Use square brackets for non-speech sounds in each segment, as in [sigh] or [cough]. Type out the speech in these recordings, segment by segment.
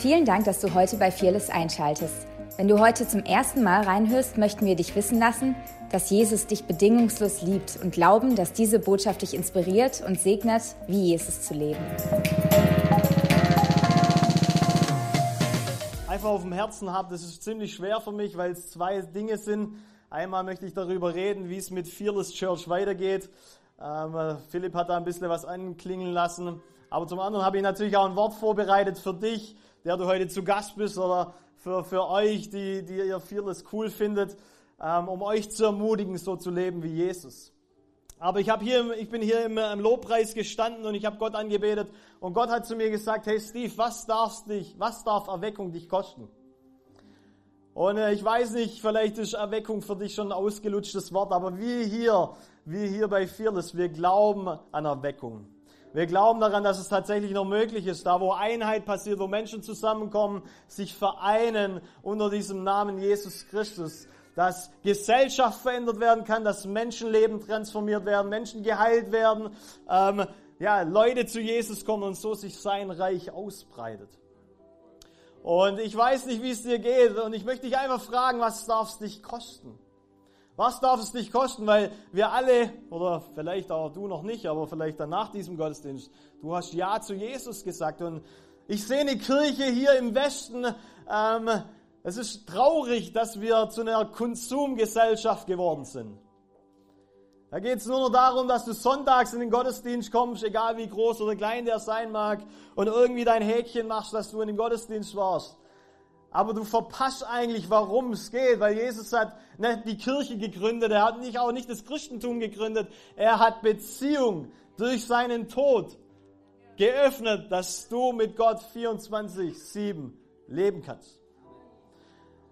Vielen Dank, dass du heute bei Fearless einschaltest. Wenn du heute zum ersten Mal reinhörst, möchten wir dich wissen lassen, dass Jesus dich bedingungslos liebt und glauben, dass diese Botschaft dich inspiriert und segnet, wie Jesus zu leben. Einfach auf dem Herzen habe, das ist ziemlich schwer für mich, weil es zwei Dinge sind. Einmal möchte ich darüber reden, wie es mit Fearless Church weitergeht. Ähm, Philipp hat da ein bisschen was anklingen lassen. Aber zum anderen habe ich natürlich auch ein Wort vorbereitet für dich, der du heute zu Gast bist oder für, für euch, die, die ihr Fearless cool findet, ähm, um euch zu ermutigen, so zu leben wie Jesus. Aber ich, hab hier, ich bin hier im, im Lobpreis gestanden und ich habe Gott angebetet und Gott hat zu mir gesagt, hey Steve, was, darfst dich, was darf Erweckung dich kosten? Und äh, ich weiß nicht, vielleicht ist Erweckung für dich schon ein ausgelutschtes Wort, aber wir hier, wir hier bei Fearless, wir glauben an Erweckung. Wir glauben daran, dass es tatsächlich noch möglich ist, da wo Einheit passiert, wo Menschen zusammenkommen, sich vereinen unter diesem Namen Jesus Christus, dass Gesellschaft verändert werden kann, dass Menschenleben transformiert werden, Menschen geheilt werden, ähm, ja, Leute zu Jesus kommen und so sich sein Reich ausbreitet. Und ich weiß nicht, wie es dir geht und ich möchte dich einfach fragen, was darf es dich kosten? Was darf es dich kosten? Weil wir alle, oder vielleicht auch du noch nicht, aber vielleicht dann nach diesem Gottesdienst, du hast Ja zu Jesus gesagt. Und ich sehe eine Kirche hier im Westen. Ähm, es ist traurig, dass wir zu einer Konsumgesellschaft geworden sind. Da geht es nur noch darum, dass du sonntags in den Gottesdienst kommst, egal wie groß oder klein der sein mag, und irgendwie dein Häkchen machst, dass du in den Gottesdienst warst aber du verpasst eigentlich, warum es geht, weil Jesus hat nicht die Kirche gegründet, er hat nicht auch nicht das Christentum gegründet, er hat Beziehung durch seinen Tod geöffnet, dass du mit Gott 24/7 leben kannst.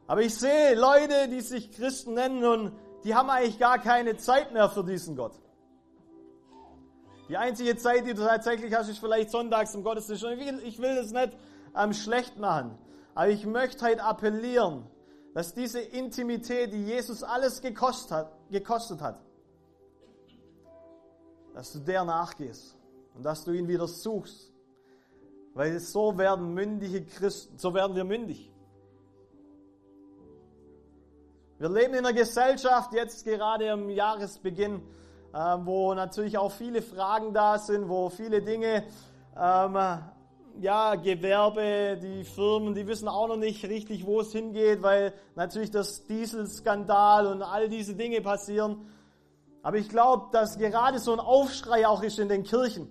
Aber ich sehe Leute, die sich Christen nennen und die haben eigentlich gar keine Zeit mehr für diesen Gott. Die einzige Zeit, die du tatsächlich hast, ist vielleicht sonntags im Gottesdienst. Und ich will, ich will das nicht ähm, schlecht machen. Aber ich möchte heute appellieren, dass diese Intimität, die Jesus alles gekostet hat, gekostet hat, dass du der nachgehst und dass du ihn wieder suchst. Weil so werden mündige Christen, so werden wir mündig. Wir leben in einer Gesellschaft, jetzt gerade im Jahresbeginn, äh, wo natürlich auch viele Fragen da sind, wo viele Dinge ähm, ja, Gewerbe, die Firmen, die wissen auch noch nicht richtig, wo es hingeht, weil natürlich das Dieselskandal und all diese Dinge passieren. Aber ich glaube, dass gerade so ein Aufschrei auch ist in den Kirchen.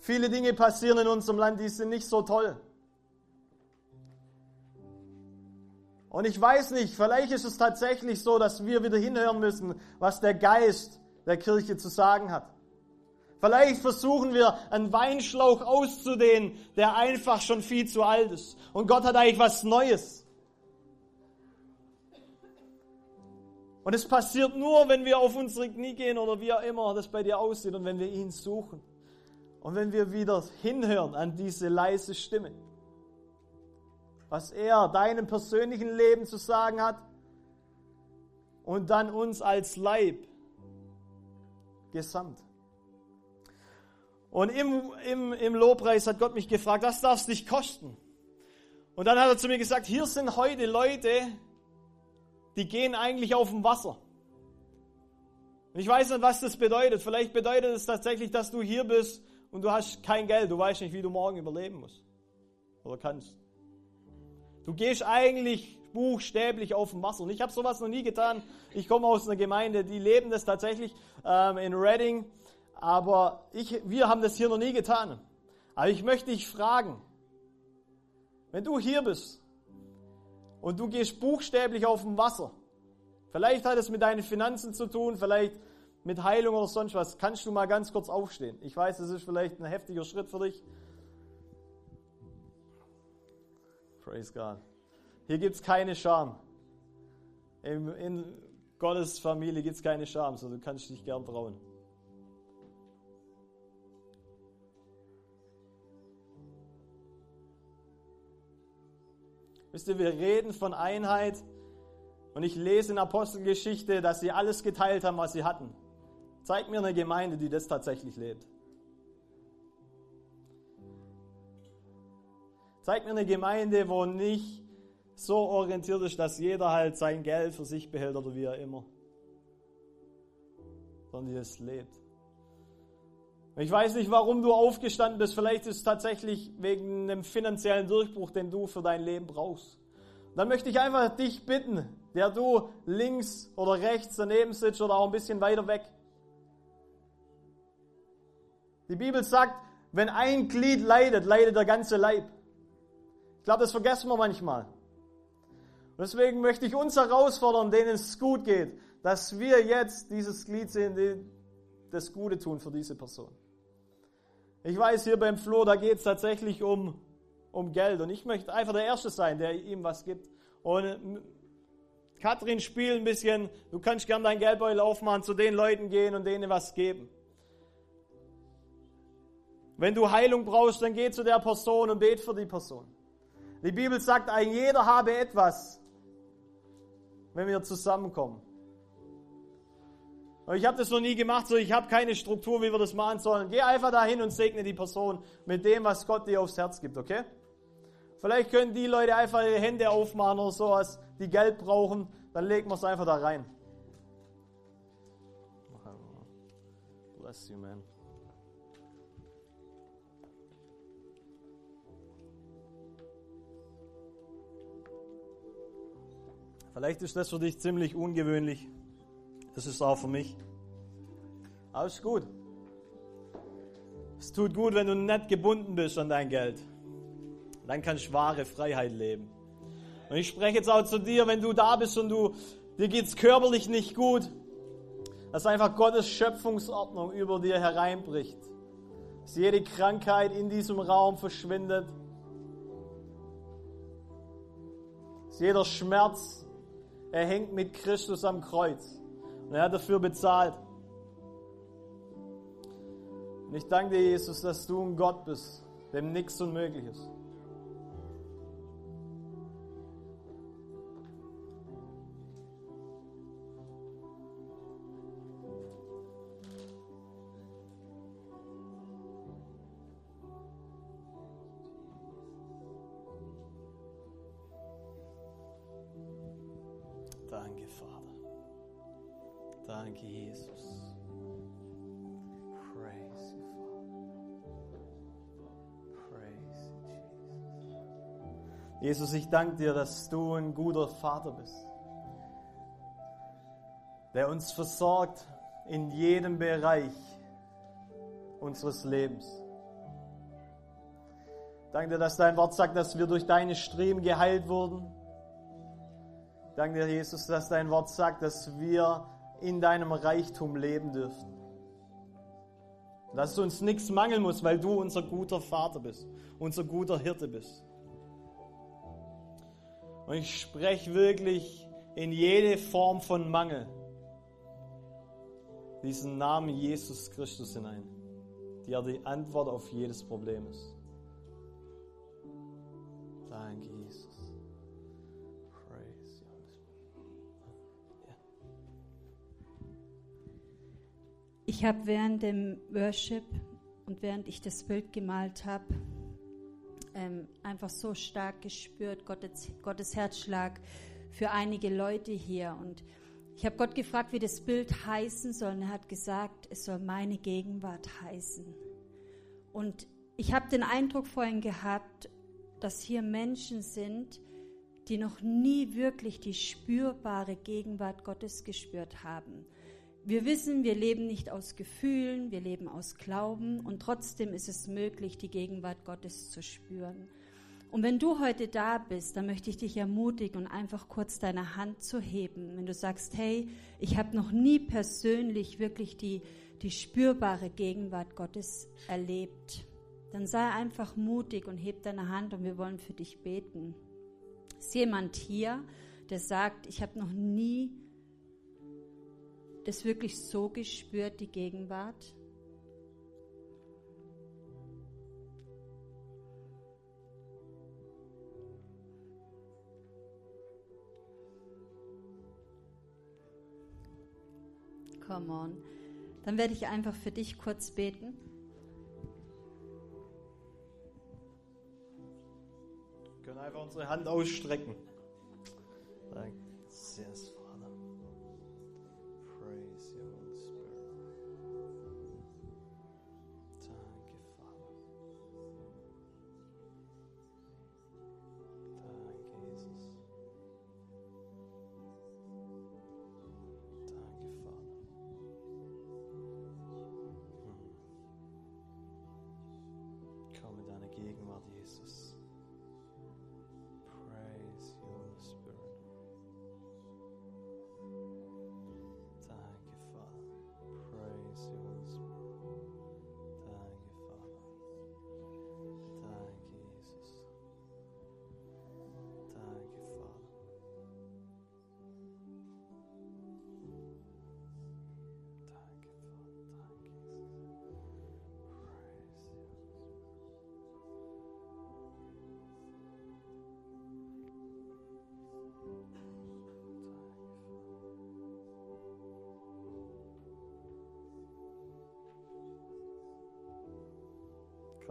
Viele Dinge passieren in unserem Land, die sind nicht so toll. Und ich weiß nicht, vielleicht ist es tatsächlich so, dass wir wieder hinhören müssen, was der Geist der Kirche zu sagen hat. Vielleicht versuchen wir, einen Weinschlauch auszudehnen, der einfach schon viel zu alt ist. Und Gott hat eigentlich was Neues. Und es passiert nur, wenn wir auf unsere Knie gehen oder wie auch immer das bei dir aussieht und wenn wir ihn suchen. Und wenn wir wieder hinhören an diese leise Stimme. Was er deinem persönlichen Leben zu sagen hat und dann uns als Leib gesamt. Und im, im, im Lobpreis hat Gott mich gefragt, was darf es dich kosten? Und dann hat er zu mir gesagt, hier sind heute Leute, die gehen eigentlich auf dem Wasser. Und ich weiß nicht, was das bedeutet. Vielleicht bedeutet es tatsächlich, dass du hier bist und du hast kein Geld. Du weißt nicht, wie du morgen überleben musst. Oder kannst. Du gehst eigentlich buchstäblich auf dem Wasser. Und ich habe sowas noch nie getan. Ich komme aus einer Gemeinde, die leben das tatsächlich ähm, in Reading aber ich, wir haben das hier noch nie getan. Aber ich möchte dich fragen, wenn du hier bist und du gehst buchstäblich auf dem Wasser, vielleicht hat es mit deinen Finanzen zu tun, vielleicht mit Heilung oder sonst was, kannst du mal ganz kurz aufstehen. Ich weiß, das ist vielleicht ein heftiger Schritt für dich. Praise God. Hier gibt es keine Scham. In, Gottes Familie gibt es keine Scham, so du kannst dich gern trauen. Wisst ihr, wir reden von Einheit und ich lese in Apostelgeschichte, dass sie alles geteilt haben, was sie hatten. Zeig mir eine Gemeinde, die das tatsächlich lebt. Zeig mir eine Gemeinde, wo nicht so orientiert ist, dass jeder halt sein Geld für sich behält oder wie er immer. Sondern die es lebt. Ich weiß nicht, warum du aufgestanden bist. Vielleicht ist es tatsächlich wegen einem finanziellen Durchbruch, den du für dein Leben brauchst. Dann möchte ich einfach dich bitten, der du links oder rechts daneben sitzt oder auch ein bisschen weiter weg. Die Bibel sagt, wenn ein Glied leidet, leidet der ganze Leib. Ich glaube, das vergessen wir manchmal. Und deswegen möchte ich uns herausfordern, denen es gut geht, dass wir jetzt dieses Glied sehen, das Gute tun für diese Person. Ich weiß, hier beim Flo, da geht es tatsächlich um, um Geld. Und ich möchte einfach der Erste sein, der ihm was gibt. Und Katrin spielt ein bisschen, du kannst gern dein Geldbeutel aufmachen, zu den Leuten gehen und denen was geben. Wenn du Heilung brauchst, dann geh zu der Person und bet für die Person. Die Bibel sagt, ein jeder habe etwas, wenn wir zusammenkommen. Ich habe das noch nie gemacht, so ich habe keine Struktur, wie wir das machen sollen. Geh einfach dahin und segne die Person mit dem, was Gott dir aufs Herz gibt, okay? Vielleicht können die Leute einfach ihre Hände aufmachen oder sowas, die Geld brauchen, dann legen wir es einfach da rein. Bless you, man. Vielleicht ist das für dich ziemlich ungewöhnlich. Das ist auch für mich. Alles gut. Es tut gut, wenn du nicht gebunden bist an dein Geld. Dann kannst du wahre Freiheit leben. Und ich spreche jetzt auch zu dir, wenn du da bist und du, dir geht's körperlich nicht gut, dass einfach Gottes Schöpfungsordnung über dir hereinbricht. Dass jede Krankheit in diesem Raum verschwindet. Dass jeder Schmerz, er hängt mit Christus am Kreuz. Und er hat dafür bezahlt. Und ich danke dir, Jesus, dass du ein Gott bist, dem nichts unmöglich ist. Jesus. Ich danke dir, dass du ein guter Vater bist, der uns versorgt in jedem Bereich unseres Lebens. Danke dir, dass dein Wort sagt, dass wir durch deine Striemen geheilt wurden. Danke dir, Jesus, dass dein Wort sagt, dass wir in deinem Reichtum leben dürfen. Dass uns nichts mangeln muss, weil du unser guter Vater bist, unser guter Hirte bist. Und ich spreche wirklich in jede Form von Mangel diesen Namen Jesus Christus hinein, der die Antwort auf jedes Problem ist. Danke, Jesus. Ich habe während dem Worship und während ich das Bild gemalt habe, ähm, einfach so stark gespürt, Gottes, Gottes Herzschlag für einige Leute hier. Und ich habe Gott gefragt, wie das Bild heißen soll. Und er hat gesagt, es soll meine Gegenwart heißen. Und ich habe den Eindruck vorhin gehabt, dass hier Menschen sind, die noch nie wirklich die spürbare Gegenwart Gottes gespürt haben. Wir wissen, wir leben nicht aus Gefühlen, wir leben aus Glauben und trotzdem ist es möglich, die Gegenwart Gottes zu spüren. Und wenn du heute da bist, dann möchte ich dich ermutigen und einfach kurz deine Hand zu heben. Wenn du sagst, hey, ich habe noch nie persönlich wirklich die, die spürbare Gegenwart Gottes erlebt, dann sei einfach mutig und heb deine Hand und wir wollen für dich beten. Ist jemand hier, der sagt, ich habe noch nie das wirklich so gespürt, die Gegenwart? Come on. Dann werde ich einfach für dich kurz beten. können einfach unsere Hand ausstrecken. Danke. Yes, Father.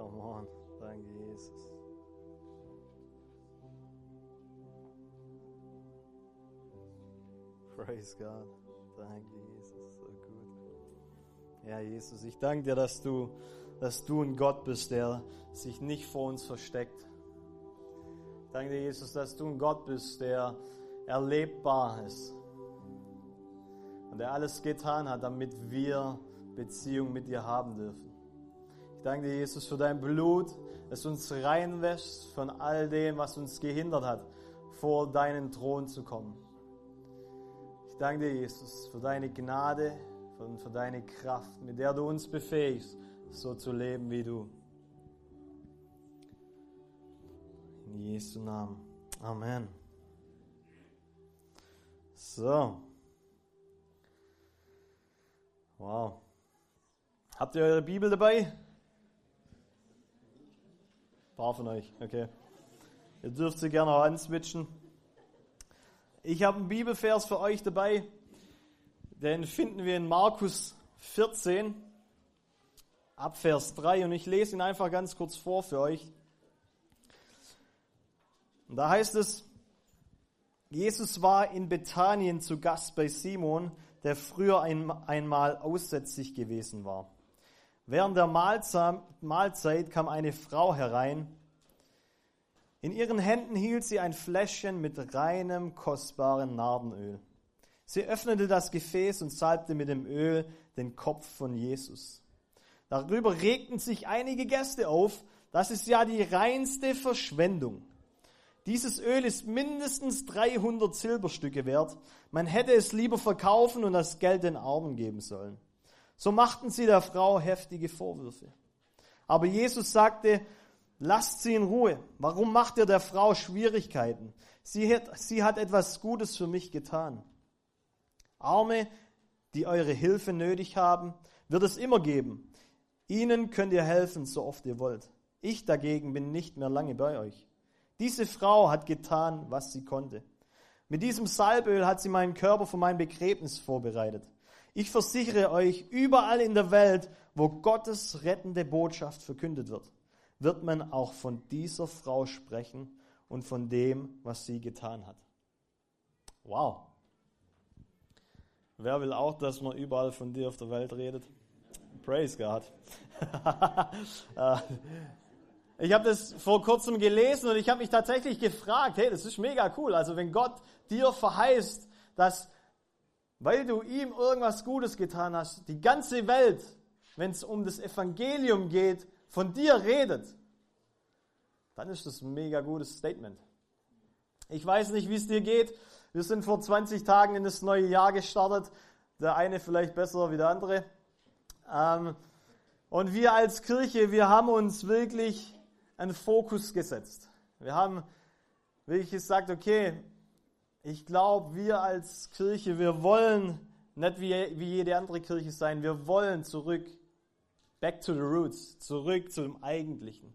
Come on. Danke, Jesus. Praise God. Danke, Jesus. So gut. Ja, Jesus, ich danke dir, dass du, dass du ein Gott bist, der sich nicht vor uns versteckt. Ich danke dir, Jesus, dass du ein Gott bist, der erlebbar ist. Und der alles getan hat, damit wir Beziehung mit dir haben dürfen. Ich danke dir, Jesus, für dein Blut, das uns reinwäscht von all dem, was uns gehindert hat, vor deinen Thron zu kommen. Ich danke dir, Jesus, für deine Gnade und für deine Kraft, mit der du uns befähigst, so zu leben wie du. In Jesu Namen. Amen. So. Wow. Habt ihr eure Bibel dabei? Ein paar von euch, okay. Ihr dürft sie gerne auch answitchen. Ich habe einen Bibelvers für euch dabei. Den finden wir in Markus 14, ab Vers 3. Und ich lese ihn einfach ganz kurz vor für euch. Und da heißt es, Jesus war in Bethanien zu Gast bei Simon, der früher ein, einmal aussätzig gewesen war. Während der Mahlzeit kam eine Frau herein. In ihren Händen hielt sie ein Fläschchen mit reinem, kostbaren Nardenöl. Sie öffnete das Gefäß und salbte mit dem Öl den Kopf von Jesus. Darüber regten sich einige Gäste auf. Das ist ja die reinste Verschwendung. Dieses Öl ist mindestens 300 Silberstücke wert. Man hätte es lieber verkaufen und das Geld den Armen geben sollen. So machten sie der Frau heftige Vorwürfe. Aber Jesus sagte, lasst sie in Ruhe. Warum macht ihr der Frau Schwierigkeiten? Sie hat, sie hat etwas Gutes für mich getan. Arme, die eure Hilfe nötig haben, wird es immer geben. Ihnen könnt ihr helfen, so oft ihr wollt. Ich dagegen bin nicht mehr lange bei euch. Diese Frau hat getan, was sie konnte. Mit diesem Salböl hat sie meinen Körper für mein Begräbnis vorbereitet. Ich versichere euch, überall in der Welt, wo Gottes rettende Botschaft verkündet wird, wird man auch von dieser Frau sprechen und von dem, was sie getan hat. Wow. Wer will auch, dass man überall von dir auf der Welt redet? Praise God. [laughs] ich habe das vor kurzem gelesen und ich habe mich tatsächlich gefragt, hey, das ist mega cool. Also wenn Gott dir verheißt, dass, weil du ihm irgendwas Gutes getan hast, die ganze Welt, wenn es um das Evangelium geht, von dir redet, dann ist das ein mega gutes Statement. Ich weiß nicht, wie es dir geht. Wir sind vor 20 Tagen in das neue Jahr gestartet. Der eine vielleicht besser wie der andere. Ähm, und wir als Kirche, wir haben uns wirklich einen Fokus gesetzt. Wir haben wirklich gesagt, okay, ich glaube, wir als Kirche, wir wollen nicht wie, wie jede andere Kirche sein. Wir wollen zurück, back to the roots, zurück zum Eigentlichen.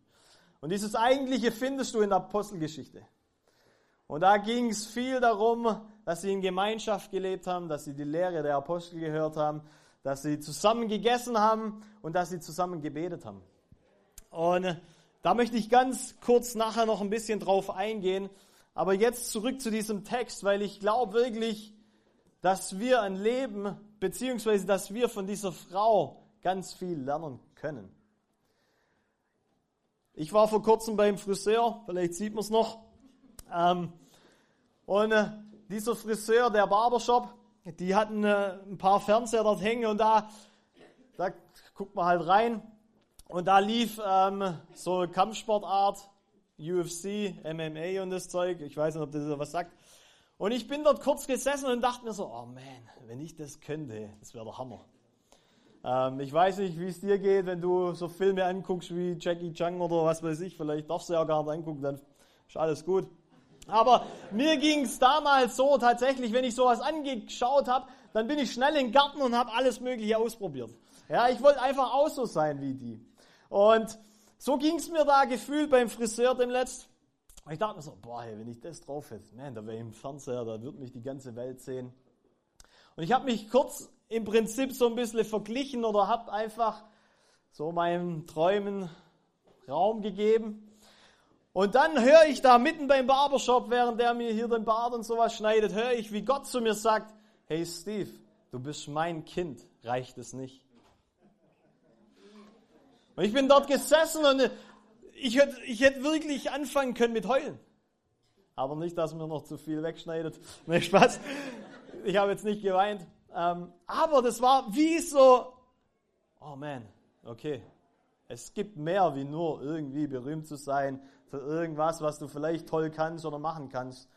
Und dieses Eigentliche findest du in der Apostelgeschichte. Und da ging es viel darum, dass sie in Gemeinschaft gelebt haben, dass sie die Lehre der Apostel gehört haben, dass sie zusammen gegessen haben und dass sie zusammen gebetet haben. Und da möchte ich ganz kurz nachher noch ein bisschen drauf eingehen. Aber jetzt zurück zu diesem Text, weil ich glaube wirklich, dass wir ein Leben, beziehungsweise dass wir von dieser Frau ganz viel lernen können. Ich war vor kurzem beim Friseur, vielleicht sieht man es noch. Ähm, und äh, dieser Friseur, der Barbershop, die hatten äh, ein paar Fernseher dort hängen und da, da guckt man halt rein. Und da lief ähm, so Kampfsportart, UFC, MMA und das Zeug. Ich weiß nicht, ob das was sagt. Und ich bin dort kurz gesessen und dachte mir so, oh man, wenn ich das könnte, das wäre der Hammer. Ähm, ich weiß nicht, wie es dir geht, wenn du so Filme anguckst wie Jackie Chan oder was weiß ich. Vielleicht darfst du ja gar nicht angucken, dann ist alles gut. Aber mir ging es damals so tatsächlich, wenn ich sowas angeschaut habe, dann bin ich schnell in den Garten und habe alles Mögliche ausprobiert. Ja, ich wollte einfach auch so sein wie die. Und so ging es mir da gefühlt beim Friseur dem Letzt. Ich dachte mir so, boah, hey, wenn ich das drauf hätte, man, da wäre ich im Fernseher, da würde mich die ganze Welt sehen. Und ich habe mich kurz im Prinzip so ein bisschen verglichen oder habe einfach so meinen Träumen Raum gegeben. Und dann höre ich da mitten beim Barbershop, während der mir hier den Bart und sowas schneidet, höre ich, wie Gott zu mir sagt, hey Steve, du bist mein Kind, reicht es nicht? Und ich bin dort gesessen und ich hätte, ich hätte wirklich anfangen können mit heulen. Aber nicht, dass mir noch zu viel wegschneidet. [laughs] Nee, Spaß. Ich habe jetzt nicht geweint. Ähm, aber das war wie so, oh man, okay. Es gibt mehr wie nur irgendwie berühmt zu sein für irgendwas, was du vielleicht toll kannst oder machen kannst.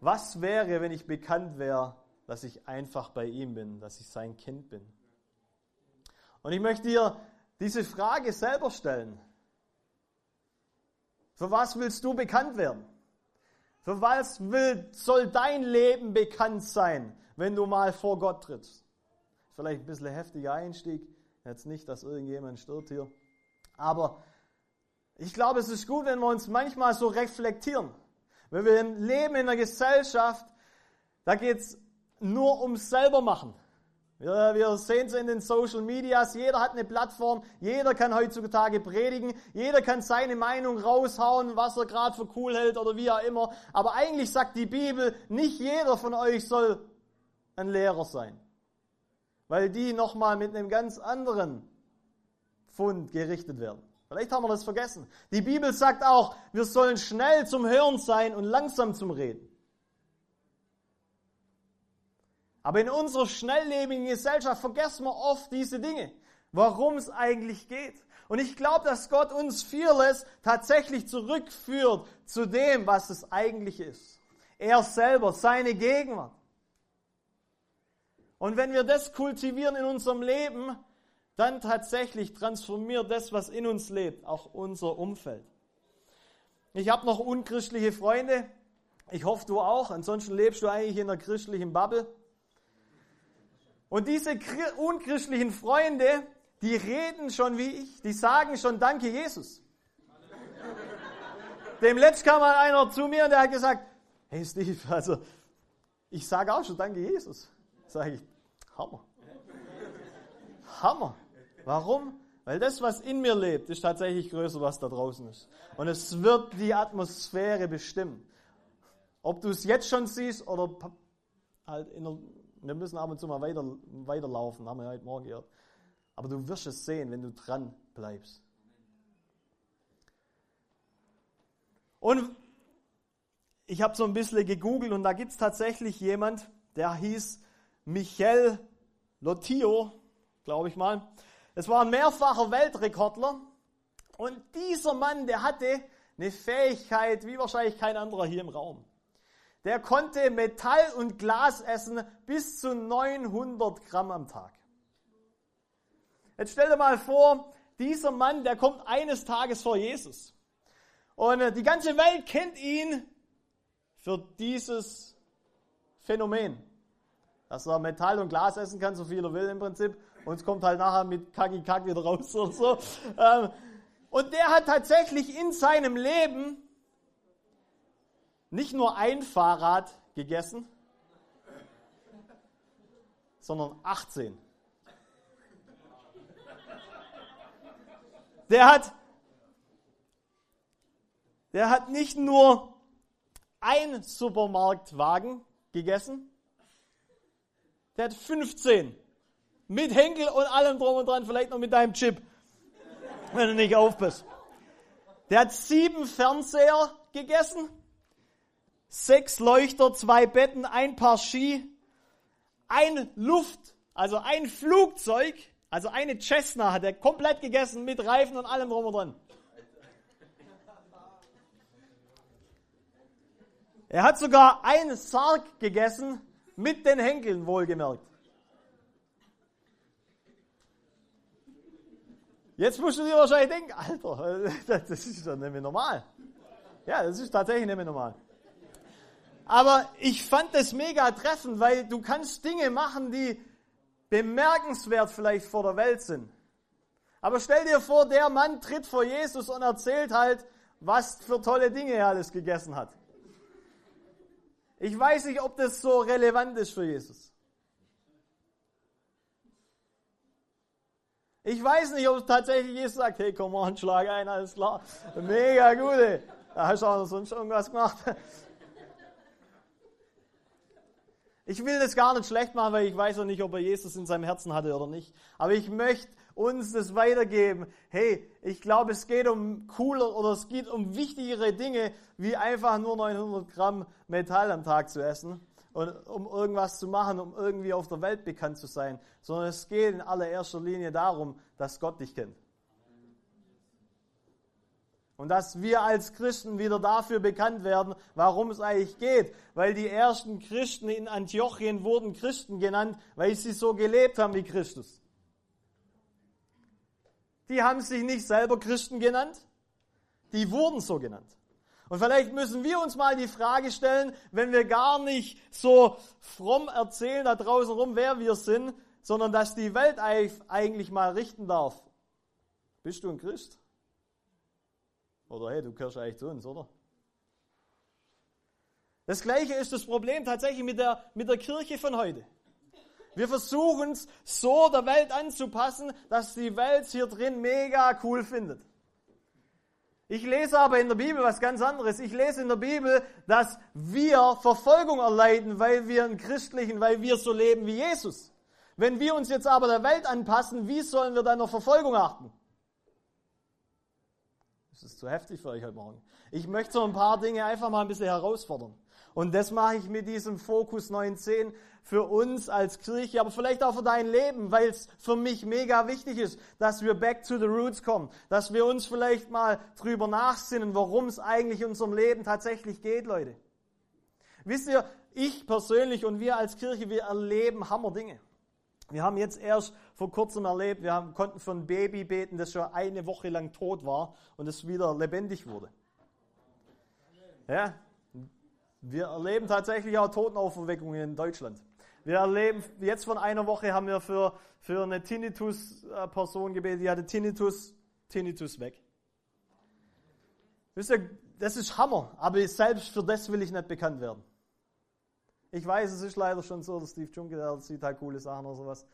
Was wäre, wenn ich bekannt wäre, dass ich einfach bei ihm bin, dass ich sein Kind bin? Und ich möchte dir diese Frage selber stellen. Für was willst du bekannt werden? Für was will, soll dein Leben bekannt sein, wenn du mal vor Gott trittst? Vielleicht ein bisschen heftiger Einstieg. Jetzt nicht, dass irgendjemand stirbt hier. Aber ich glaube, es ist gut, wenn wir uns manchmal so reflektieren. Wenn wir leben in einer Gesellschaft, da geht es nur ums Selbermachen. Wir, sehen es in den Social Medias, jeder hat eine Plattform, jeder kann heutzutage predigen, jeder kann seine Meinung raushauen, was er gerade für cool hält oder wie auch immer. Aber eigentlich sagt die Bibel, nicht jeder von euch soll ein Lehrer sein. Weil die nochmal mit einem ganz anderen Fund gerichtet werden. Vielleicht haben wir das vergessen. Die Bibel sagt auch, wir sollen schnell zum Hören sein und langsam zum Reden. Aber in unserer schnelllebigen Gesellschaft vergessen wir oft diese Dinge, warum es eigentlich geht. Und ich glaube, dass Gott uns Fearless tatsächlich zurückführt zu dem, was es eigentlich ist. Er selber, seine Gegenwart. Und wenn wir das kultivieren in unserem Leben, dann tatsächlich transformiert das, was in uns lebt, auch unser Umfeld. Ich habe noch unchristliche Freunde. Ich hoffe, du auch. Ansonsten lebst du eigentlich in einer christlichen Bubble. Und diese unchristlichen Freunde, die reden schon wie ich. Die sagen schon Danke, Jesus. Dem letzten kam mal einer zu mir und der hat gesagt, hey Steve, also ich sage auch schon Danke, Jesus. Sage ich, Hammer. Hammer. Warum? Weil das, was in mir lebt, ist tatsächlich größer, was da draußen ist. Und es wird die Atmosphäre bestimmen. Ob du es jetzt schon siehst oder halt in der, wir müssen ab und zu mal weiter, weiterlaufen, haben wir heute Morgen gehört. Aber du wirst es sehen, wenn du dran bleibst. Und ich habe so ein bisschen gegoogelt und da gibt es tatsächlich jemand, der hieß Michel Lotio, glaube ich mal. Es war ein mehrfacher Weltrekordler. Und dieser Mann, der hatte eine Fähigkeit, wie wahrscheinlich kein anderer hier im Raum. Der konnte Metall und Glas essen bis zu 900 Gramm am Tag. Jetzt stell dir mal vor, dieser Mann, der kommt eines Tages vor Jesus. Und äh, die ganze Welt kennt ihn für dieses Phänomen. Dass er Metall und Glas essen kann, so viel er will im Prinzip und es kommt halt nachher mit Kaki Kack wieder raus oder so. Ähm, und der hat tatsächlich in seinem Leben nicht nur ein Fahrrad gegessen, sondern 18. Der hat der hat nicht nur ein Supermarktwagen gegessen, der hat 15. Mit Henkel und allem drum und dran, vielleicht noch mit deinem Chip, wenn du nicht aufpasst. Der hat sieben Fernseher gegessen, sechs Leuchter, zwei Betten, ein Paar Ski, ein Luft, also ein Flugzeug, also eine Cessna hat er komplett gegessen mit Reifen und allem drum und dran. Er hat sogar einen Sarg gegessen mit den Henkeln wohlgemerkt. Jetzt musst du dir wahrscheinlich denken, Alter, [laughs] das ist doch nicht mehr normal. Ja, das ist tatsächlich nicht mehr normal. Aber ich fand das mega treffend, weil du kannst Dinge machen, die bemerkenswert vielleicht vor der Welt sind. Aber stell dir vor, der Mann tritt vor Jesus und erzählt halt, was für tolle Dinge er alles gegessen hat. Ich weiß nicht, ob das so relevant ist für Jesus. Ich weiß nicht, ob tatsächlich Jesus sagt, hey, komm mal, schlag ein, alles klar. Mega gut, ey. Da hast du auch sonst irgendwas gemacht. Ich will das gar nicht schlecht machen, weil ich weiß auch nicht, ob er Jesus in seinem Herzen hatte oder nicht. Aber ich möchte uns das weitergeben. Hey, ich glaube, es geht um cooler oder es geht um wichtigere Dinge, wie einfach nur 900 Gramm Metall am Tag zu essen und um irgendwas zu machen, um irgendwie auf der Welt bekannt zu sein, sondern es geht in allererster Linie darum, dass Gott dich kennt. Und dass wir als Christen wieder dafür bekannt werden, warum es eigentlich geht. Weil die ersten Christen in Antiochien wurden Christen genannt, weil sie so gelebt haben wie Christus. Die haben sich nicht selber Christen genannt, die wurden so genannt. Und vielleicht müssen wir uns mal die Frage stellen, wenn wir gar nicht so fromm erzählen da draußen rum, wer wir sind, sondern dass die Welt eigentlich mal richten darf. Bist du ein Christ? Oder hey, du gehörst eigentlich zu uns, oder? Das gleiche ist das Problem tatsächlich mit der, mit der Kirche von heute. Wir versuchen es so der Welt anzupassen, dass die Welt hier drin mega cool findet. Ich lese aber in der Bibel was ganz anderes. Ich lese in der Bibel, dass wir Verfolgung erleiden, weil wir einen christlichen, weil wir so leben wie Jesus. Wenn wir uns jetzt aber der Welt anpassen, wie sollen wir dann noch Verfolgung achten? Das ist zu heftig für euch heute Morgen. Ich möchte so ein paar Dinge einfach mal ein bisschen herausfordern. Und das mache ich mit diesem Fokus 19 für uns als Kirche, aber vielleicht auch für dein Leben, weil es für mich mega wichtig ist, dass wir back to the roots kommen, dass wir uns vielleicht mal drüber nachsinnen, worum es eigentlich in unserem Leben tatsächlich geht, Leute. Wisst ihr, ich persönlich und wir als Kirche, wir erleben Hammerdinge. Wir haben jetzt erst vor kurzem erlebt, wir konnten für ein Baby beten, das schon eine Woche lang tot war und es wieder lebendig wurde. Ja, wir erleben tatsächlich auch Totenauferweckungen in Deutschland. Wir erleben, jetzt von einer Woche haben wir für, für eine Tinnitus-Person gebetet, die hatte Tinnitus, Tinnitus weg. Wisst ihr, das ist Hammer, aber selbst für das will ich nicht bekannt werden. Ich weiß, es ist leider schon so, der Steve Junke, der sieht halt coole Sachen oder sowas.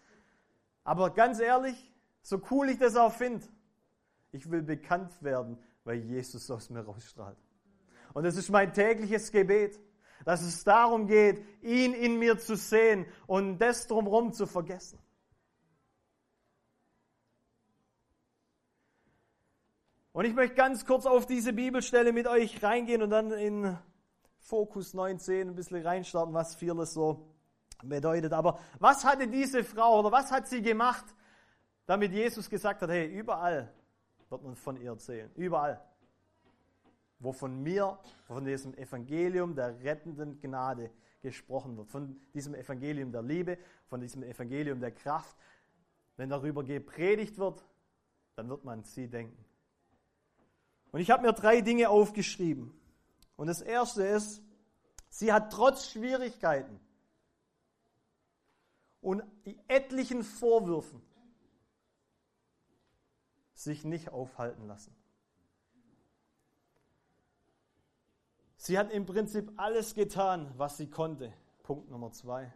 Aber ganz ehrlich, so cool ich das auch finde, ich will bekannt werden, weil Jesus aus mir rausstrahlt. Und es ist mein tägliches Gebet dass es darum geht, ihn in mir zu sehen und das drumherum zu vergessen. Und ich möchte ganz kurz auf diese Bibelstelle mit euch reingehen und dann in Fokus 19 ein bisschen reinstarten, was vieles so bedeutet. Aber was hatte diese Frau oder was hat sie gemacht, damit Jesus gesagt hat, hey, überall wird man von ihr erzählen. Überall wo von mir, von diesem Evangelium der rettenden Gnade gesprochen wird, von diesem Evangelium der Liebe, von diesem Evangelium der Kraft. Wenn darüber gepredigt wird, dann wird man sie denken. Und ich habe mir drei Dinge aufgeschrieben. Und das erste ist, sie hat trotz Schwierigkeiten und etlichen Vorwürfen sich nicht aufhalten lassen. Sie hat im Prinzip alles getan, was sie konnte. Punkt Nummer zwei.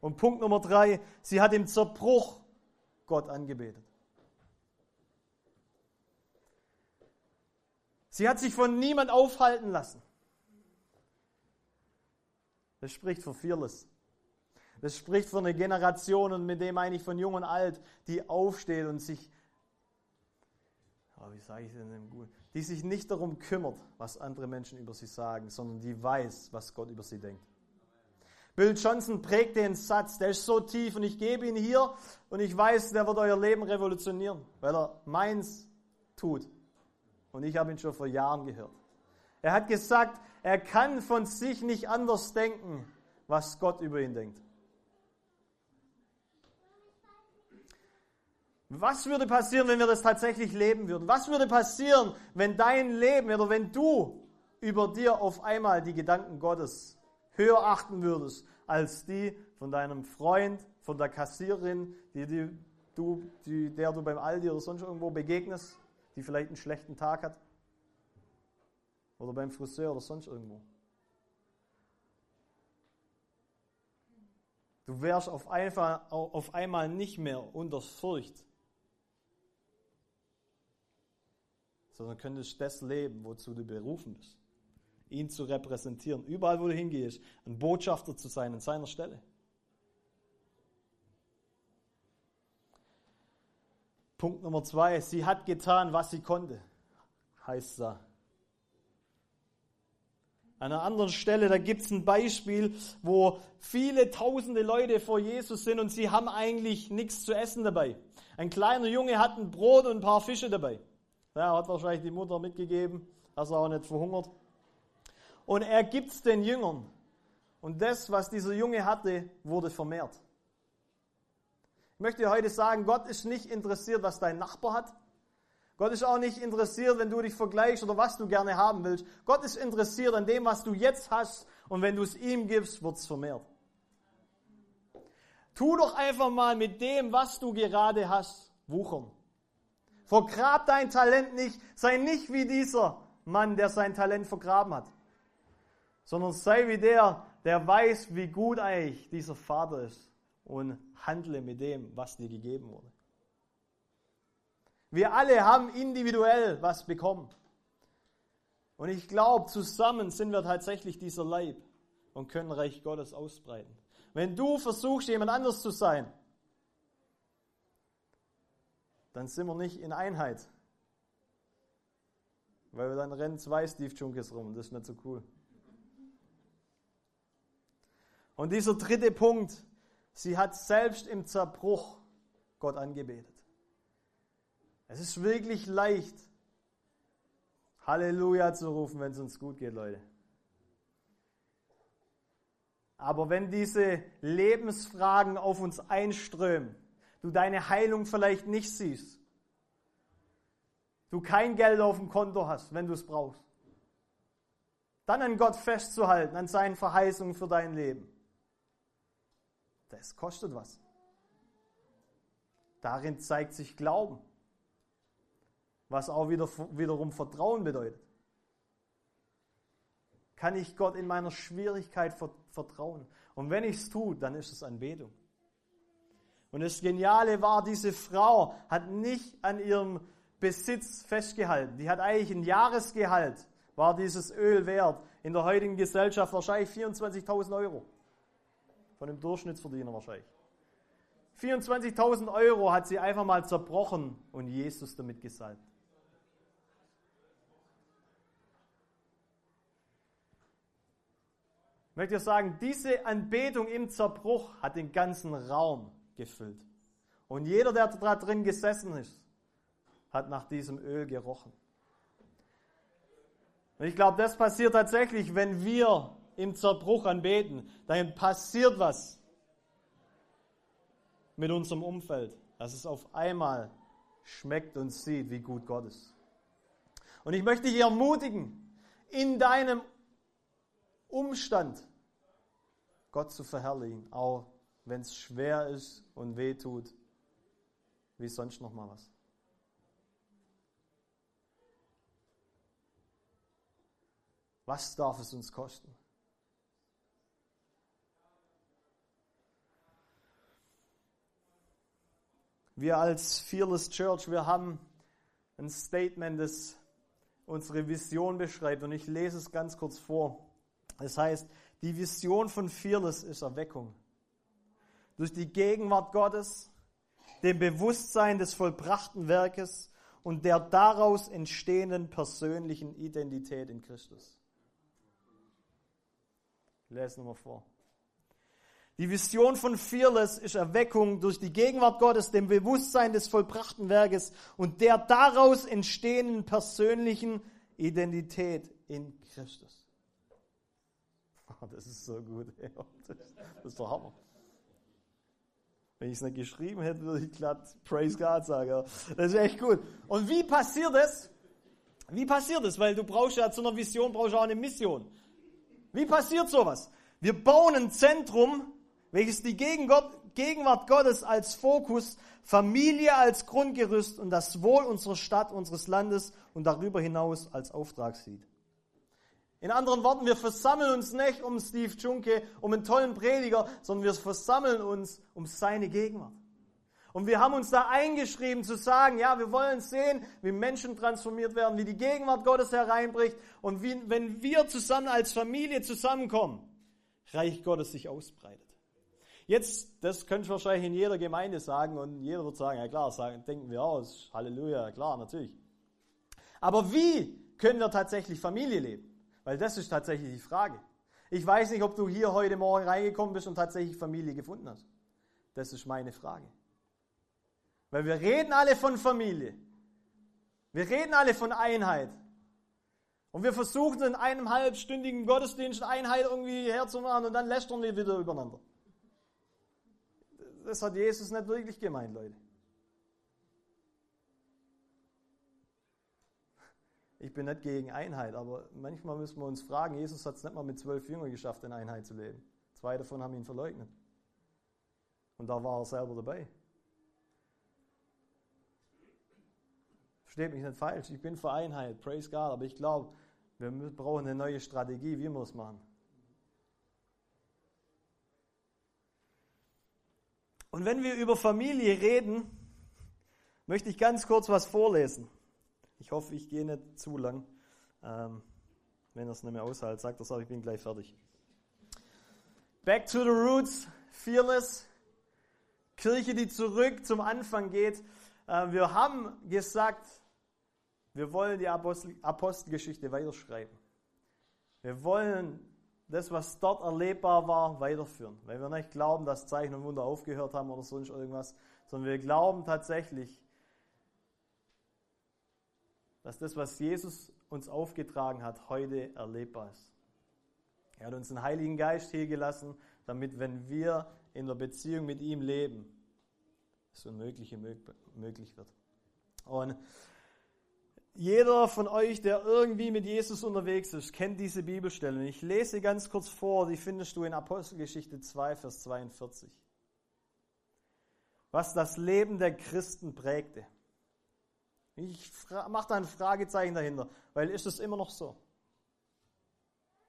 Und Punkt Nummer drei, sie hat im Zerbruch Gott angebetet. Sie hat sich von niemand aufhalten lassen. Das spricht für Fearless. Das spricht für eine Generation und mit dem meine ich von jung und alt, die aufsteht und sich, oh, wie sage ich denn gut, die sich nicht darum kümmert, was andere Menschen über sie sagen, sondern die weiß, was Gott über sie denkt. Bill Johnson prägt den Satz, der ist so tief und ich gebe ihn hier und ich weiß, der wird euer Leben revolutionieren, weil er meins tut. Und ich habe ihn schon vor Jahren gehört. Er hat gesagt, er kann von sich nicht anders denken, was Gott über ihn denkt. Was würde passieren, wenn wir das tatsächlich leben würden? Was würde passieren, wenn dein Leben oder wenn du über dir auf einmal die Gedanken Gottes höher achten würdest als die von deinem Freund, von der Kassiererin, die, die, du, die, der du beim Aldi oder sonst irgendwo begegnest, die vielleicht einen schlechten Tag hat? Oder beim Friseur oder sonst irgendwo? Du wärst auf einmal, auf einmal nicht mehr unter Furcht sondern könntest das leben, wozu du berufen bist. Ihn zu repräsentieren, überall wo du hingehst, ein Botschafter zu sein an seiner Stelle. Punkt Nummer zwei, sie hat getan, was sie konnte, heißt da. An einer anderen Stelle, da gibt es ein Beispiel, wo viele tausende Leute vor Jesus sind und sie haben eigentlich nichts zu essen dabei. Ein kleiner Junge hat ein Brot und ein paar Fische dabei. Ja, hat wahrscheinlich die Mutter mitgegeben, dass er auch nicht verhungert. Und er gibt es den Jüngern. Und das, was dieser Junge hatte, wurde vermehrt. Ich möchte dir heute sagen, Gott ist nicht interessiert, was dein Nachbar hat. Gott ist auch nicht interessiert, wenn du dich vergleichst oder was du gerne haben willst. Gott ist interessiert an dem, was du jetzt hast. Und wenn du es ihm gibst, wird es vermehrt. Tu doch einfach mal mit dem, was du gerade hast, wuchern. Vergrab dein Talent nicht. Sei nicht wie dieser Mann, der sein Talent vergraben hat. Sondern sei wie der, der weiß, wie gut eigentlich dieser Vater ist. Und handle mit dem, was dir gegeben wurde. Wir alle haben individuell was bekommen. Und ich glaube, zusammen sind wir tatsächlich dieser Leib und können Reich Gottes ausbreiten. Wenn du versuchst, jemand anders zu sein, dann sind wir nicht in Einheit. Weil dann rennen zwei Steve Junkers rum. Das ist nicht so cool. Und dieser dritte Punkt, sie hat selbst im Zerbruch Gott angebetet. Es ist wirklich leicht, Halleluja zu rufen, wenn es uns gut geht, Leute. Aber wenn diese Lebensfragen auf uns einströmen, du deine Heilung vielleicht nicht siehst, du kein Geld auf dem Konto hast, wenn du es brauchst, dann an Gott festzuhalten, an seinen Verheißungen für dein Leben. Das kostet was. Darin zeigt sich Glauben, was auch wieder, wiederum Vertrauen bedeutet. Kann ich Gott in meiner Schwierigkeit vertrauen? Und wenn ich es tue, dann ist es Anbetung. Und das Geniale war, diese Frau hat nicht an ihrem Besitz festgehalten. Die hat eigentlich ein Jahresgehalt, war dieses Öl wert. In der heutigen Gesellschaft wahrscheinlich 24.000 Euro. Von dem Durchschnittsverdiener wahrscheinlich. 24.000 Euro hat sie einfach mal zerbrochen und Jesus damit gesalbt. Ich möchte sagen, diese Anbetung im Zerbruch hat den ganzen Raum gefüllt. Und jeder, der da drin gesessen ist, hat nach diesem Öl gerochen. Und ich glaube, das passiert tatsächlich, wenn wir im Zerbruch anbeten. Dann passiert was mit unserem Umfeld, dass es auf einmal schmeckt und sieht, wie gut Gott ist. Und ich möchte dich ermutigen, in deinem Umstand Gott zu verherrlichen, auch wenn es schwer ist und weh tut, wie sonst noch mal was. Was darf es uns kosten? Wir als Fearless Church, wir haben ein Statement, das unsere Vision beschreibt. Und ich lese es ganz kurz vor. Das heißt, die Vision von Fearless ist Erweckung. Durch die Gegenwart Gottes, dem Bewusstsein des vollbrachten Werkes und der daraus entstehenden persönlichen Identität in Christus. Ich lese nochmal vor. Die Vision von Fearless ist Erweckung durch die Gegenwart Gottes, dem Bewusstsein des vollbrachten Werkes und der daraus entstehenden persönlichen Identität in Christus. Das ist so gut. [laughs] Das ist der Hammer. Wenn ich es nicht geschrieben hätte, würde ich glatt Praise God sagen. Das ist echt gut. Und wie passiert es? Wie passiert es? Weil du brauchst ja zu einer Vision brauchst auch eine Mission. Wie passiert sowas? Wir bauen ein Zentrum, welches die Gegenwart Gottes als Fokus, Familie als Grundgerüst und das Wohl unserer Stadt, unseres Landes und darüber hinaus als Auftrag sieht. In anderen Worten, wir versammeln uns nicht um Steve Junke, um einen tollen Prediger, sondern wir versammeln uns um seine Gegenwart. Und wir haben uns da eingeschrieben zu sagen, ja, wir wollen sehen, wie Menschen transformiert werden, wie die Gegenwart Gottes hereinbricht und wie, wenn wir zusammen als Familie zusammenkommen, Reich Gottes sich ausbreitet. Jetzt, das könnte ich wahrscheinlich in jeder Gemeinde sagen und jeder wird sagen, ja klar, sagen, denken wir aus, Halleluja, klar, natürlich. Aber wie können wir tatsächlich Familie leben? Weil das ist tatsächlich die Frage. Ich weiß nicht, ob du hier heute Morgen reingekommen bist und tatsächlich Familie gefunden hast. Das ist meine Frage. Weil wir reden alle von Familie. Wir reden alle von Einheit. Und wir versuchen in einem halbstündigen Gottesdienst Einheit irgendwie herzumachen und dann lästern wir wieder übereinander. Das hat Jesus nicht wirklich gemeint, Leute. Ich bin nicht gegen Einheit, aber manchmal müssen wir uns fragen, Jesus hat es nicht mal mit zwölf Jüngern geschafft, in Einheit zu leben. Zwei davon haben ihn verleugnet. Und da war er selber dabei. Versteht mich nicht falsch, ich bin für Einheit, praise God, aber ich glaube, wir brauchen eine neue Strategie, wie wir es machen. Und wenn wir über Familie reden, möchte ich ganz kurz was vorlesen. Ich hoffe, ich gehe nicht zu lang. Ähm, wenn er es nicht mehr aushält, sagt er, ich bin gleich fertig. Back to the roots, fearless. Kirche, die zurück zum Anfang geht. Äh, wir haben gesagt, wir wollen die Apostel, Apostelgeschichte weiterschreiben. Wir wollen das, was dort erlebbar war, weiterführen. Weil wir nicht glauben, dass Zeichen und Wunder aufgehört haben oder sonst irgendwas, sondern wir glauben tatsächlich, dass das, was Jesus uns aufgetragen hat, heute erlebbar ist. Er hat uns den Heiligen Geist hier gelassen, damit, wenn wir in der Beziehung mit ihm leben, das Unmögliche möglich wird. Und jeder von euch, der irgendwie mit Jesus unterwegs ist, kennt diese Bibelstelle. Ich lese ganz kurz vor, die findest du in Apostelgeschichte 2, Vers 42. Was das Leben der Christen prägte. Ich mache da ein Fragezeichen dahinter, weil ist es immer noch so?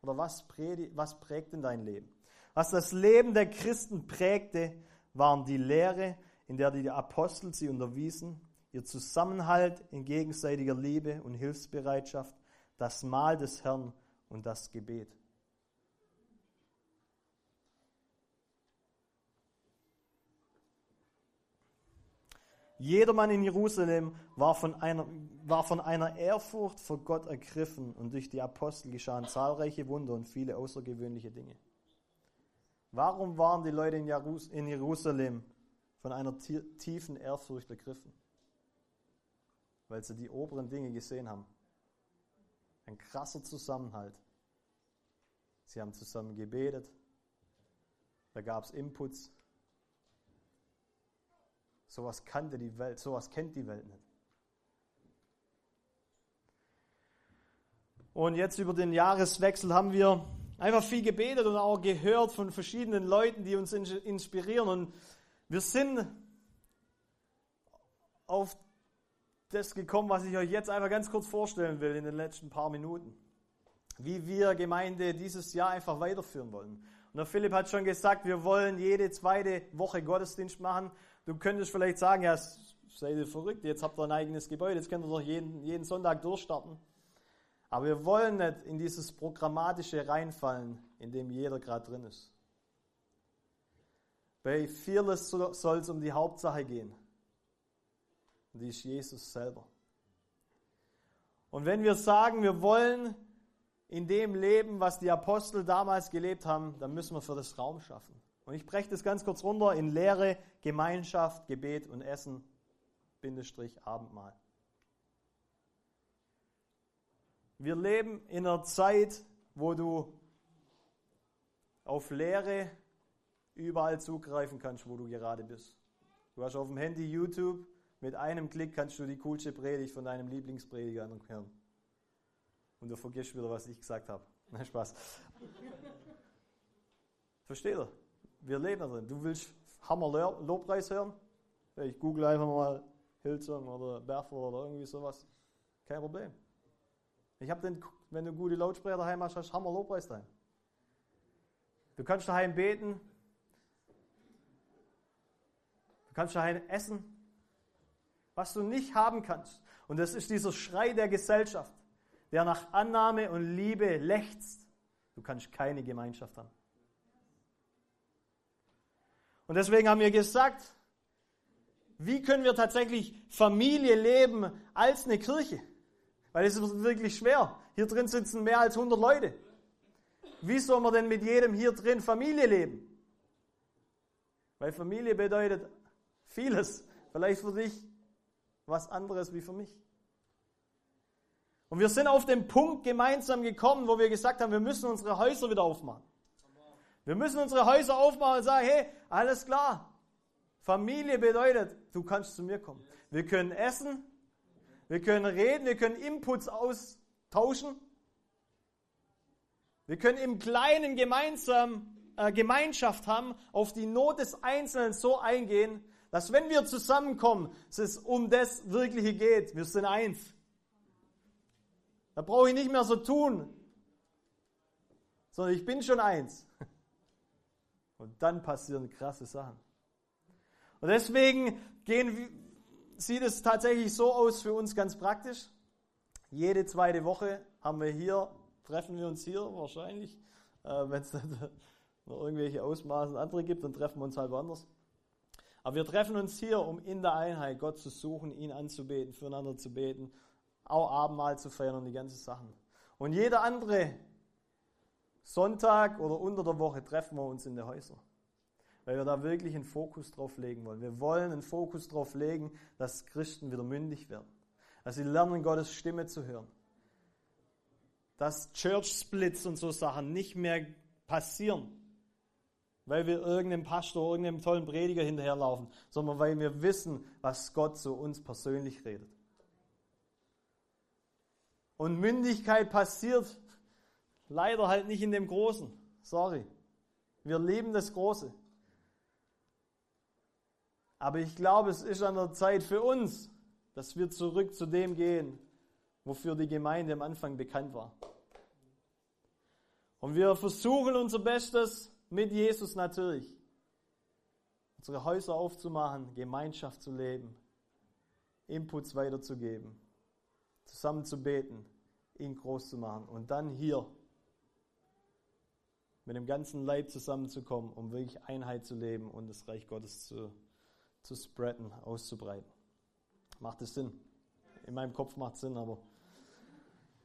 Oder was, prägt, was prägt denn dein Leben? Was das Leben der Christen prägte, waren die Lehre, in der die Apostel sie unterwiesen, ihr Zusammenhalt in gegenseitiger Liebe und Hilfsbereitschaft, das Mahl des Herrn und das Gebet. Jedermann in Jerusalem war von, einer, war von einer Ehrfurcht vor Gott ergriffen und durch die Apostel geschahen zahlreiche Wunder und viele außergewöhnliche Dinge. Warum waren die Leute in Jerusalem von einer tiefen Ehrfurcht ergriffen? Weil sie die oberen Dinge gesehen haben. Ein krasser Zusammenhalt. Sie haben zusammen gebetet. Da gab es Inputs. Sowas kannte die Welt, sowas kennt die Welt nicht. Und jetzt über den Jahreswechsel haben wir einfach viel gebetet und auch gehört von verschiedenen Leuten, die uns inspirieren. Und wir sind auf das gekommen, was ich euch jetzt einfach ganz kurz vorstellen will in den letzten paar Minuten. Wie wir Gemeinde dieses Jahr einfach weiterführen wollen. Und der Philipp hat schon gesagt, wir wollen jede zweite Woche Gottesdienst machen. Du könntest vielleicht sagen, ja, seid ihr verrückt, jetzt habt ihr ein eigenes Gebäude, jetzt könnt ihr doch jeden, jeden Sonntag durchstarten. Aber wir wollen nicht in dieses Programmatische reinfallen, in dem jeder gerade drin ist. Bei Fearless soll es um die Hauptsache gehen. Und die ist Jesus selber. Und wenn wir sagen, wir wollen in dem leben, was die Apostel damals gelebt haben, dann müssen wir für das Raum schaffen. Und ich breche das ganz kurz runter in Lehre, Gemeinschaft, Gebet und Essen, Bindestrich, Abendmahl. Wir leben in einer Zeit, wo du auf Lehre überall zugreifen kannst, wo du gerade bist. Du hast auf dem Handy YouTube, mit einem Klick kannst du die coolste Predigt von deinem Lieblingsprediger hören. Und du vergisst wieder, was ich gesagt habe. Nein, Spaß. Versteht ihr? Wir leben da drin. Du willst Hammer Lobpreis hören? Ich google einfach mal Hillsong oder Berthold oder irgendwie sowas. Kein Problem. Ich habe den, wenn du gute Lautsprecher daheim hast, hast Hammer Lobpreis daheim. Du kannst daheim beten. Du kannst daheim essen. Was du nicht haben kannst. Und das ist dieser Schrei der Gesellschaft, der nach Annahme und Liebe lechzt. Du kannst keine Gemeinschaft haben. Und deswegen haben wir gesagt, wie können wir tatsächlich Familie leben als eine Kirche? Weil es ist wirklich schwer. Hier drin sitzen mehr als 100 Leute. Wie soll man denn mit jedem hier drin Familie leben? Weil Familie bedeutet vieles. Vielleicht für dich was anderes wie für mich. Und wir sind auf den Punkt gemeinsam gekommen, wo wir gesagt haben, wir müssen unsere Häuser wieder aufmachen. Wir müssen unsere Häuser aufmachen und sagen, hey, alles klar. Familie bedeutet, du kannst zu mir kommen. Wir können essen, wir können reden, wir können Inputs austauschen. Wir können im Kleinen gemeinsam äh, Gemeinschaft haben, auf die Not des Einzelnen so eingehen, dass wenn wir zusammenkommen, es um das Wirkliche geht. Wir sind eins. Da brauche ich nicht mehr so tun, sondern ich bin schon eins. [laughs] Und dann passieren krasse Sachen. Und deswegen gehen, sieht es tatsächlich so aus für uns ganz praktisch. Jede zweite Woche haben wir hier, treffen wir uns hier wahrscheinlich. Äh, Wenn es [laughs] noch irgendwelche Ausmaße andere gibt, dann treffen wir uns halt woanders. Aber wir treffen uns hier, um in der Einheit Gott zu suchen, ihn anzubeten, füreinander zu beten, auch Abendmahl zu feiern und die ganzen Sachen. Und jeder andere Sonntag oder unter der Woche treffen wir uns in den Häusern, weil wir da wirklich einen Fokus drauf legen wollen. Wir wollen einen Fokus drauf legen, dass Christen wieder mündig werden, dass sie lernen, Gottes Stimme zu hören, dass Church Splits und so Sachen nicht mehr passieren, weil wir irgendeinem Pastor, irgendeinem tollen Prediger hinterherlaufen, sondern weil wir wissen, was Gott zu uns persönlich redet. Und Mündigkeit passiert Leider halt nicht in dem Großen. Sorry. Wir lieben das Große. Aber ich glaube, es ist an der Zeit für uns, dass wir zurück zu dem gehen, wofür die Gemeinde am Anfang bekannt war. Und wir versuchen unser Bestes mit Jesus natürlich, unsere Häuser aufzumachen, Gemeinschaft zu leben, Inputs weiterzugeben, zusammen zu beten, ihn groß zu machen und dann hier mit dem ganzen Leib zusammenzukommen, um wirklich Einheit zu leben und das Reich Gottes zu, zu spreaden, auszubreiten. Macht es Sinn? In meinem Kopf macht es Sinn, aber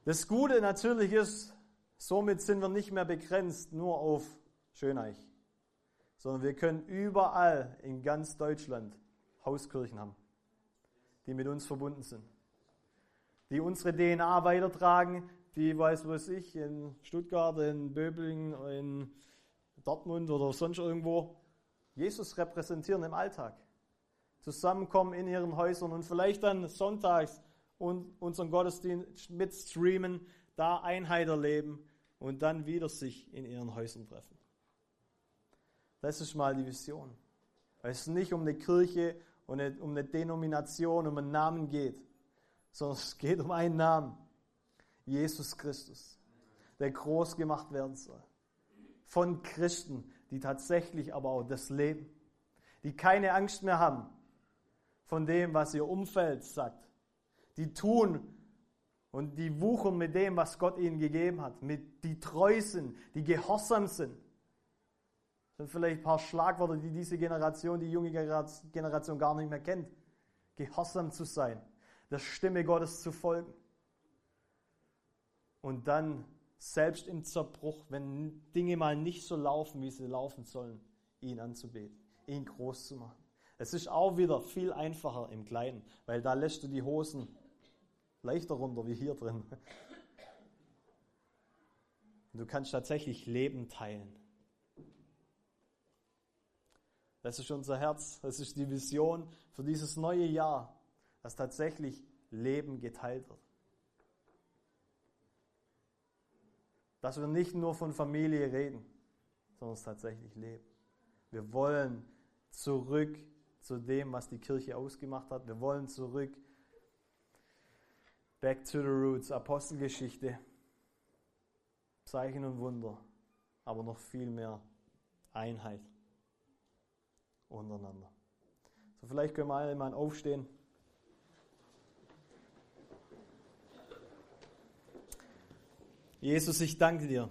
das Gute natürlich ist, somit sind wir nicht mehr begrenzt nur auf Schöneich, sondern wir können überall in ganz Deutschland Hauskirchen haben, die mit uns verbunden sind, die unsere DNA weitertragen, die, weiß was ich, in Stuttgart, in Böblingen, in Dortmund oder sonst irgendwo Jesus repräsentieren im Alltag. Zusammenkommen in ihren Häusern und vielleicht dann sonntags und unseren Gottesdienst mitstreamen, da Einheit erleben und dann wieder sich in ihren Häusern treffen. Das ist mal die Vision. Weil es nicht um eine Kirche und um eine Denomination, um einen Namen geht, sondern es geht um einen Namen. Jesus Christus, der groß gemacht werden soll. Von Christen, die tatsächlich aber auch das leben, die keine Angst mehr haben von dem, was ihr Umfeld sagt. Die tun, und die wuchern mit dem, was Gott ihnen gegeben hat, mit die treu sind, die gehorsam sind. Das sind vielleicht ein paar Schlagworte, die diese Generation, die junge Generation gar nicht mehr kennt. Gehorsam zu sein, der Stimme Gottes zu folgen. Und dann selbst im Zerbruch, wenn Dinge mal nicht so laufen, wie sie laufen sollen, ihn anzubeten, ihn groß zu machen. Es ist auch wieder viel einfacher im Kleinen, weil da lässt du die Hosen leichter runter wie hier drin. Du kannst tatsächlich Leben teilen. Das ist unser Herz, das ist die Vision für dieses neue Jahr, dass tatsächlich Leben geteilt wird. Dass wir nicht nur von Familie reden, sondern es tatsächlich leben. Wir wollen zurück zu dem, was die Kirche ausgemacht hat. Wir wollen zurück. Back to the roots, Apostelgeschichte, Zeichen und Wunder, aber noch viel mehr Einheit untereinander. So, vielleicht können wir alle mal aufstehen. Jesus, ich danke dir.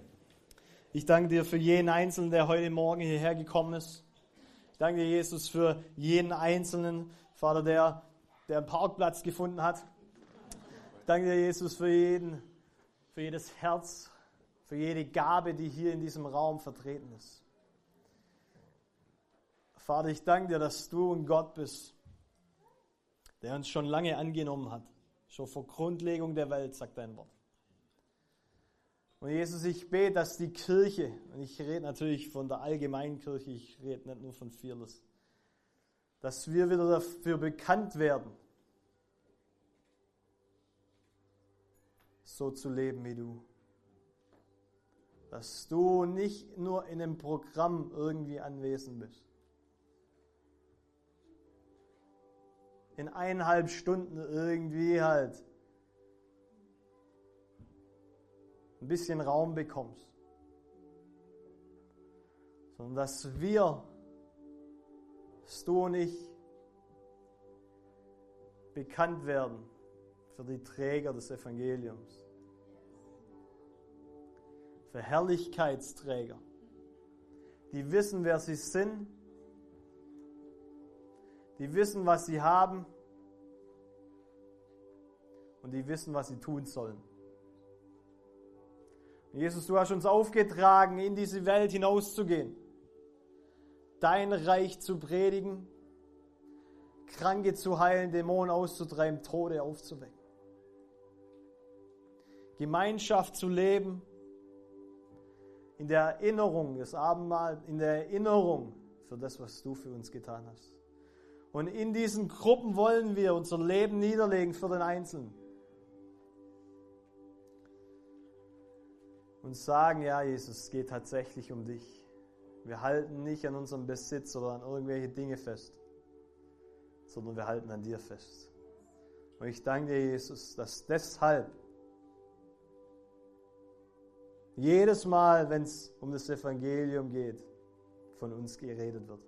Ich danke dir für jeden Einzelnen, der heute Morgen hierher gekommen ist. Ich danke dir, Jesus, für jeden Einzelnen, Vater, der, der einen Parkplatz gefunden hat. Ich danke dir, Jesus, für jeden, für jedes Herz, für jede Gabe, die hier in diesem Raum vertreten ist. Vater, ich danke dir, dass du ein Gott bist, der uns schon lange angenommen hat. Schon vor Grundlegung der Welt, sagt dein Wort. Und Jesus, ich bete, dass die Kirche, und ich rede natürlich von der allgemeinen Kirche, ich rede nicht nur von Fearless, dass wir wieder dafür bekannt werden, so zu leben wie du. Dass du nicht nur in einem Programm irgendwie anwesend bist. In eineinhalb Stunden irgendwie halt ein bisschen Raum bekommst, sondern dass wir, dass du und ich, bekannt werden für die Träger des Evangeliums, für Herrlichkeitsträger, die wissen, wer sie sind, die wissen, was sie haben. Und die wissen, was sie tun sollen. Jesus, du hast uns aufgetragen, in diese Welt hinauszugehen, dein Reich zu predigen, Kranke zu heilen, Dämonen auszutreiben, Tode aufzuwecken. Gemeinschaft zu leben, in der Erinnerung, das Abendmahl, in der Erinnerung für das, was du für uns getan hast. Und in diesen Gruppen wollen wir unser Leben niederlegen für den Einzelnen. Und sagen, ja Jesus, es geht tatsächlich um dich. Wir halten nicht an unserem Besitz oder an irgendwelche Dinge fest, sondern wir halten an dir fest. Und ich danke dir, Jesus, dass deshalb jedes Mal, wenn es um das Evangelium geht, von uns geredet wird.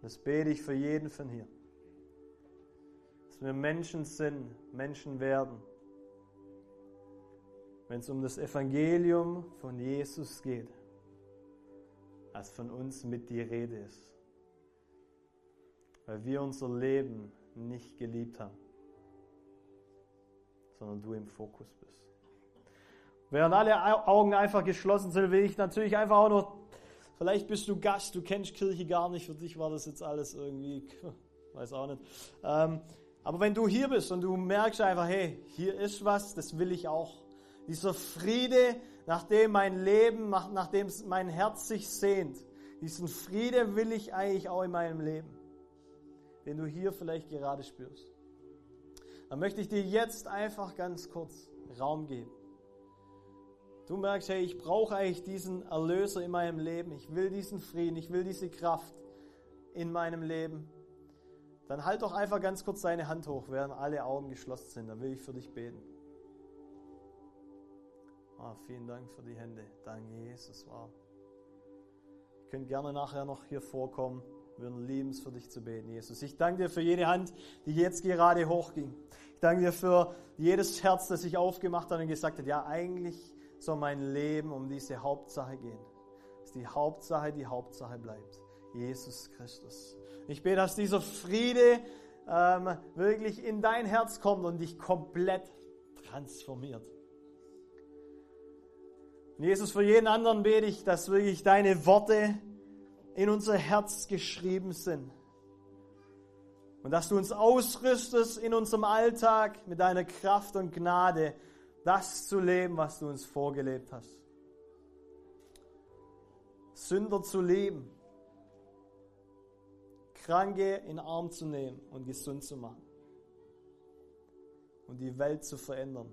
Das bete ich für jeden von hier. Dass wir Menschen sind, Menschen werden wenn es um das Evangelium von Jesus geht, als von uns mit die Rede ist. Weil wir unser Leben nicht geliebt haben, sondern du im Fokus bist. Während alle Augen einfach geschlossen sind, will ich natürlich einfach auch noch, vielleicht bist du Gast, du kennst Kirche gar nicht, für dich war das jetzt alles irgendwie, [laughs] weiß auch nicht. Ähm, aber wenn du hier bist und du merkst einfach, hey, hier ist was, das will ich auch dieser Friede, nach dem mein Leben, nach dem mein Herz sich sehnt. Diesen Friede will ich eigentlich auch in meinem Leben, den du hier vielleicht gerade spürst. Dann möchte ich dir jetzt einfach ganz kurz Raum geben. Du merkst, hey, ich brauche eigentlich diesen Erlöser in meinem Leben. Ich will diesen Frieden, ich will diese Kraft in meinem Leben. Dann halt doch einfach ganz kurz deine Hand hoch, während alle Augen geschlossen sind. Dann will ich für dich beten. Ah, vielen Dank für die Hände. Danke, Jesus. Wow. Ihr könnt gerne nachher noch hier vorkommen. Wir lieben es für dich zu beten, Jesus. Ich danke dir für jede Hand, die jetzt gerade hochging. Ich danke dir für jedes Herz, das sich aufgemacht hat und gesagt hat, ja, eigentlich soll mein Leben um diese Hauptsache gehen. Dass die Hauptsache die Hauptsache bleibt. Jesus Christus. Ich bete, dass dieser Friede ähm, wirklich in dein Herz kommt und dich komplett transformiert. Jesus, für jeden anderen bete ich, dass wirklich deine Worte in unser Herz geschrieben sind. Und dass du uns ausrüstest in unserem Alltag mit deiner Kraft und Gnade, das zu leben, was du uns vorgelebt hast. Sünder zu leben, Kranke in Arm zu nehmen und gesund zu machen und die Welt zu verändern